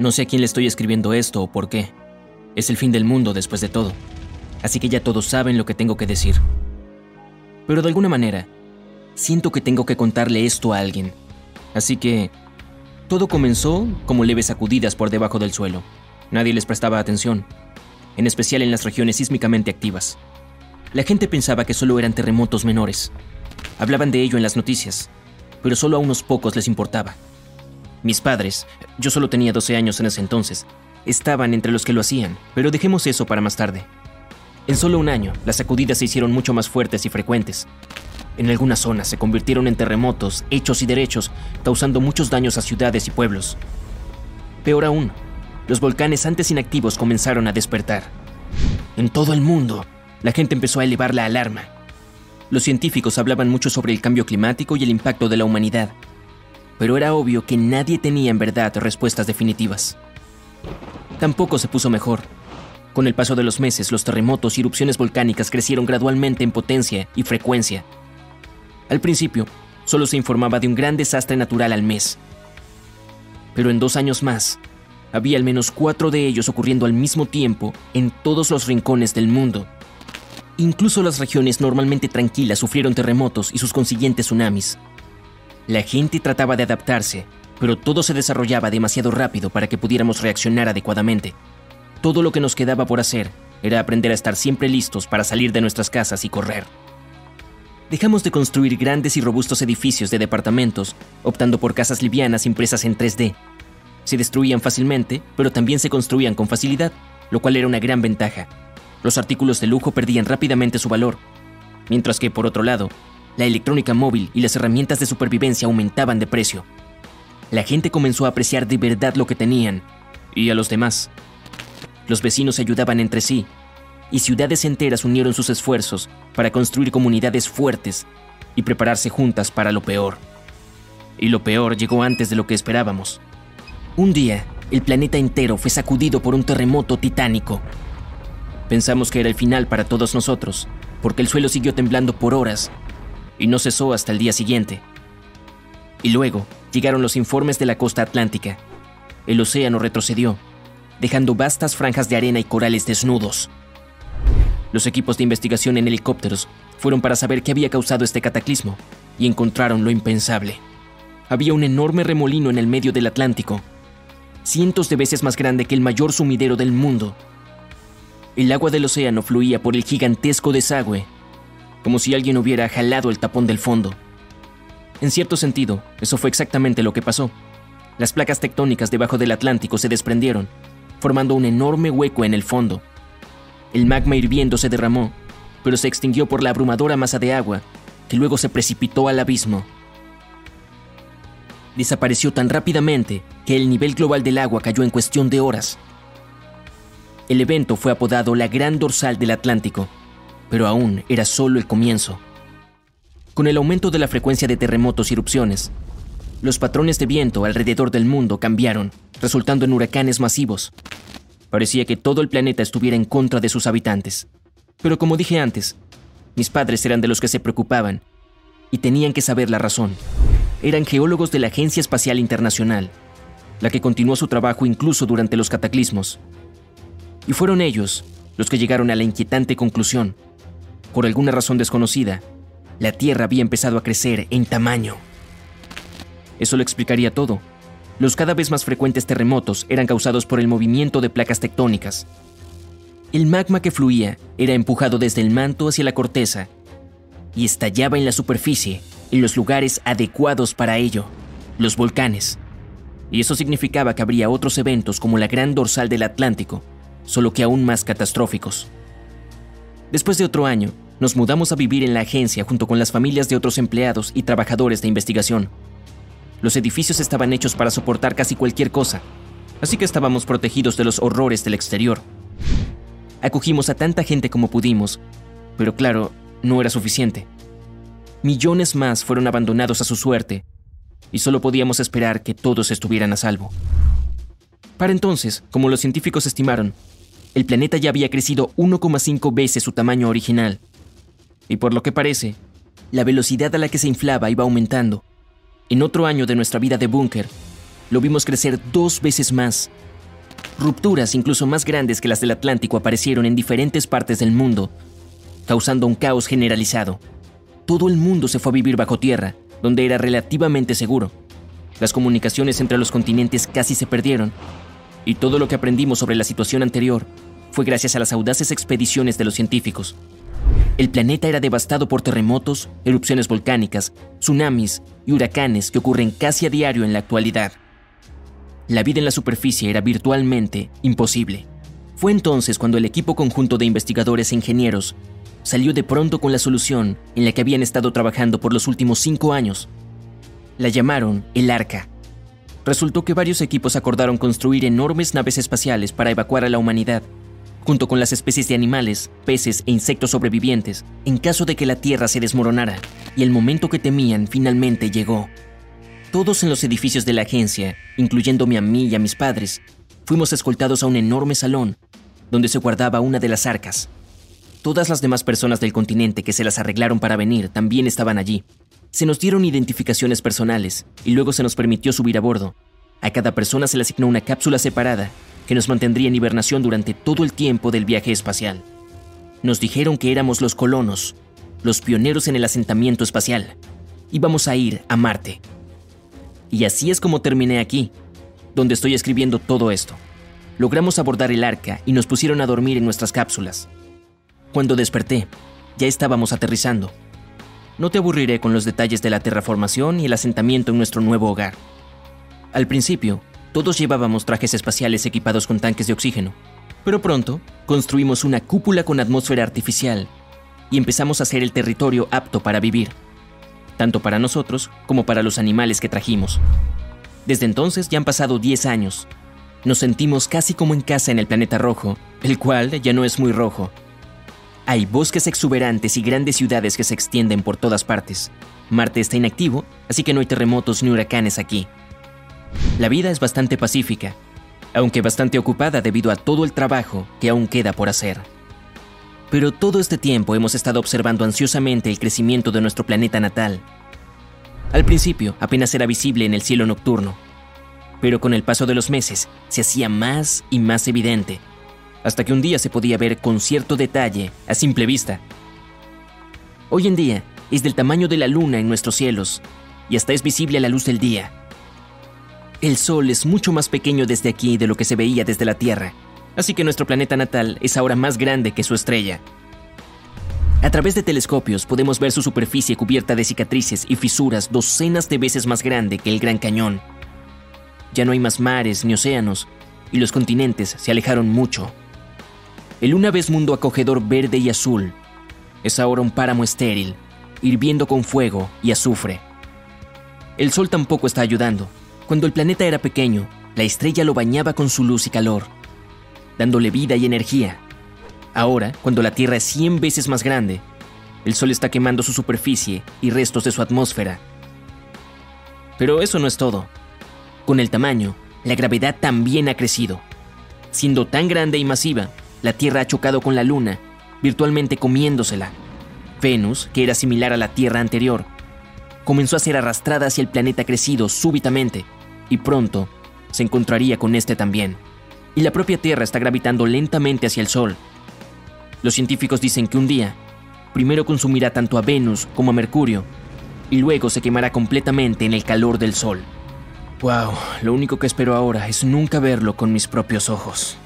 No sé a quién le estoy escribiendo esto o por qué. Es el fin del mundo después de todo. Así que ya todos saben lo que tengo que decir. Pero de alguna manera, siento que tengo que contarle esto a alguien. Así que todo comenzó como leves sacudidas por debajo del suelo. Nadie les prestaba atención, en especial en las regiones sísmicamente activas. La gente pensaba que solo eran terremotos menores. Hablaban de ello en las noticias, pero solo a unos pocos les importaba. Mis padres, yo solo tenía 12 años en ese entonces, estaban entre los que lo hacían, pero dejemos eso para más tarde. En solo un año, las sacudidas se hicieron mucho más fuertes y frecuentes. En algunas zonas se convirtieron en terremotos, hechos y derechos, causando muchos daños a ciudades y pueblos. Peor aún, los volcanes antes inactivos comenzaron a despertar. En todo el mundo, la gente empezó a elevar la alarma. Los científicos hablaban mucho sobre el cambio climático y el impacto de la humanidad, pero era obvio que nadie tenía en verdad respuestas definitivas. Tampoco se puso mejor. Con el paso de los meses, los terremotos y erupciones volcánicas crecieron gradualmente en potencia y frecuencia. Al principio, solo se informaba de un gran desastre natural al mes. Pero en dos años más, había al menos cuatro de ellos ocurriendo al mismo tiempo en todos los rincones del mundo. Incluso las regiones normalmente tranquilas sufrieron terremotos y sus consiguientes tsunamis. La gente trataba de adaptarse, pero todo se desarrollaba demasiado rápido para que pudiéramos reaccionar adecuadamente. Todo lo que nos quedaba por hacer era aprender a estar siempre listos para salir de nuestras casas y correr. Dejamos de construir grandes y robustos edificios de departamentos, optando por casas livianas impresas en 3D. Se destruían fácilmente, pero también se construían con facilidad, lo cual era una gran ventaja. Los artículos de lujo perdían rápidamente su valor, mientras que, por otro lado, la electrónica móvil y las herramientas de supervivencia aumentaban de precio. La gente comenzó a apreciar de verdad lo que tenían y a los demás. Los vecinos se ayudaban entre sí y ciudades enteras unieron sus esfuerzos para construir comunidades fuertes y prepararse juntas para lo peor. Y lo peor llegó antes de lo que esperábamos. Un día, el planeta entero fue sacudido por un terremoto titánico. Pensamos que era el final para todos nosotros, porque el suelo siguió temblando por horas y no cesó hasta el día siguiente. Y luego llegaron los informes de la costa atlántica. El océano retrocedió, dejando vastas franjas de arena y corales desnudos. Los equipos de investigación en helicópteros fueron para saber qué había causado este cataclismo y encontraron lo impensable. Había un enorme remolino en el medio del Atlántico, cientos de veces más grande que el mayor sumidero del mundo. El agua del océano fluía por el gigantesco desagüe como si alguien hubiera jalado el tapón del fondo. En cierto sentido, eso fue exactamente lo que pasó. Las placas tectónicas debajo del Atlántico se desprendieron, formando un enorme hueco en el fondo. El magma hirviendo se derramó, pero se extinguió por la abrumadora masa de agua, que luego se precipitó al abismo. Desapareció tan rápidamente que el nivel global del agua cayó en cuestión de horas. El evento fue apodado la Gran Dorsal del Atlántico pero aún era solo el comienzo. Con el aumento de la frecuencia de terremotos y erupciones, los patrones de viento alrededor del mundo cambiaron, resultando en huracanes masivos. Parecía que todo el planeta estuviera en contra de sus habitantes. Pero como dije antes, mis padres eran de los que se preocupaban y tenían que saber la razón. Eran geólogos de la Agencia Espacial Internacional, la que continuó su trabajo incluso durante los cataclismos. Y fueron ellos los que llegaron a la inquietante conclusión por alguna razón desconocida, la Tierra había empezado a crecer en tamaño. Eso lo explicaría todo. Los cada vez más frecuentes terremotos eran causados por el movimiento de placas tectónicas. El magma que fluía era empujado desde el manto hacia la corteza y estallaba en la superficie, en los lugares adecuados para ello, los volcanes. Y eso significaba que habría otros eventos como la gran dorsal del Atlántico, solo que aún más catastróficos. Después de otro año, nos mudamos a vivir en la agencia junto con las familias de otros empleados y trabajadores de investigación. Los edificios estaban hechos para soportar casi cualquier cosa, así que estábamos protegidos de los horrores del exterior. Acogimos a tanta gente como pudimos, pero claro, no era suficiente. Millones más fueron abandonados a su suerte, y solo podíamos esperar que todos estuvieran a salvo. Para entonces, como los científicos estimaron, el planeta ya había crecido 1,5 veces su tamaño original. Y por lo que parece, la velocidad a la que se inflaba iba aumentando. En otro año de nuestra vida de búnker, lo vimos crecer dos veces más Rupturas incluso más grandes que las del Atlántico aparecieron en diferentes partes del mundo, causando un caos generalizado. Todo el mundo se fue a vivir bajo tierra, donde era relativamente seguro. Las comunicaciones entre los continentes casi se perdieron, y todo lo que aprendimos sobre la situación anterior fue gracias a las audaces expediciones de los científicos. El planeta era devastado por terremotos, erupciones volcánicas, tsunamis y huracanes que ocurren casi a diario en la actualidad. La vida en la superficie era virtualmente imposible. Fue entonces cuando el equipo conjunto de investigadores e ingenieros salió de pronto con la solución en la que habían estado trabajando por los últimos cinco años. La llamaron el Arca. Resultó que varios equipos acordaron construir enormes naves espaciales para evacuar a la humanidad junto con las especies de animales, peces e insectos sobrevivientes, en caso de que la Tierra se desmoronara, y el momento que temían finalmente llegó. Todos en los edificios de la agencia, incluyéndome a mí y a mis padres, fuimos escoltados a un enorme salón, donde se guardaba una de las arcas. Todas las demás personas del continente que se las arreglaron para venir también estaban allí. Se nos dieron identificaciones personales y luego se nos permitió subir a bordo. A cada persona se le asignó una cápsula separada que nos mantendría en hibernación durante todo el tiempo del viaje espacial. Nos dijeron que éramos los colonos, los pioneros en el asentamiento espacial. Íbamos a ir a Marte. Y así es como terminé aquí, donde estoy escribiendo todo esto. Logramos abordar el arca y nos pusieron a dormir en nuestras cápsulas. Cuando desperté, ya estábamos aterrizando. No te aburriré con los detalles de la terraformación y el asentamiento en nuestro nuevo hogar. Al principio, todos llevábamos trajes espaciales equipados con tanques de oxígeno, pero pronto construimos una cúpula con atmósfera artificial y empezamos a hacer el territorio apto para vivir, tanto para nosotros como para los animales que trajimos. Desde entonces ya han pasado 10 años. Nos sentimos casi como en casa en el planeta rojo, el cual ya no es muy rojo. Hay bosques exuberantes y grandes ciudades que se extienden por todas partes. Marte está inactivo, así que no hay terremotos ni huracanes aquí. La vida es bastante pacífica, aunque bastante ocupada debido a todo el trabajo que aún queda por hacer. Pero todo este tiempo hemos estado observando ansiosamente el crecimiento de nuestro planeta natal. Al principio apenas era visible en el cielo nocturno, pero con el paso de los meses se hacía más y más evidente, hasta que un día se podía ver con cierto detalle a simple vista. Hoy en día es del tamaño de la luna en nuestros cielos y hasta es visible a la luz del día. El Sol es mucho más pequeño desde aquí de lo que se veía desde la Tierra, así que nuestro planeta natal es ahora más grande que su estrella. A través de telescopios podemos ver su superficie cubierta de cicatrices y fisuras docenas de veces más grande que el Gran Cañón. Ya no hay más mares ni océanos, y los continentes se alejaron mucho. El una vez mundo acogedor verde y azul es ahora un páramo estéril, hirviendo con fuego y azufre. El sol tampoco está ayudando. Cuando el planeta era pequeño, la estrella lo bañaba con su luz y calor, dándole vida y energía. Ahora, cuando la Tierra es 100 veces más grande, el Sol está quemando su superficie y restos de su atmósfera. Pero eso no es todo. Con el tamaño, la gravedad también ha crecido. Siendo tan grande y masiva, la Tierra ha chocado con la Luna, virtualmente comiéndosela. Venus, que era similar a la Tierra anterior, comenzó a ser arrastrada hacia el planeta crecido súbitamente y pronto se encontraría con este también. Y la propia Tierra está gravitando lentamente hacia el Sol. Los científicos dicen que un día, primero consumirá tanto a Venus como a Mercurio, y luego se quemará completamente en el calor del Sol. Wow, lo único que espero ahora es nunca verlo con mis propios ojos.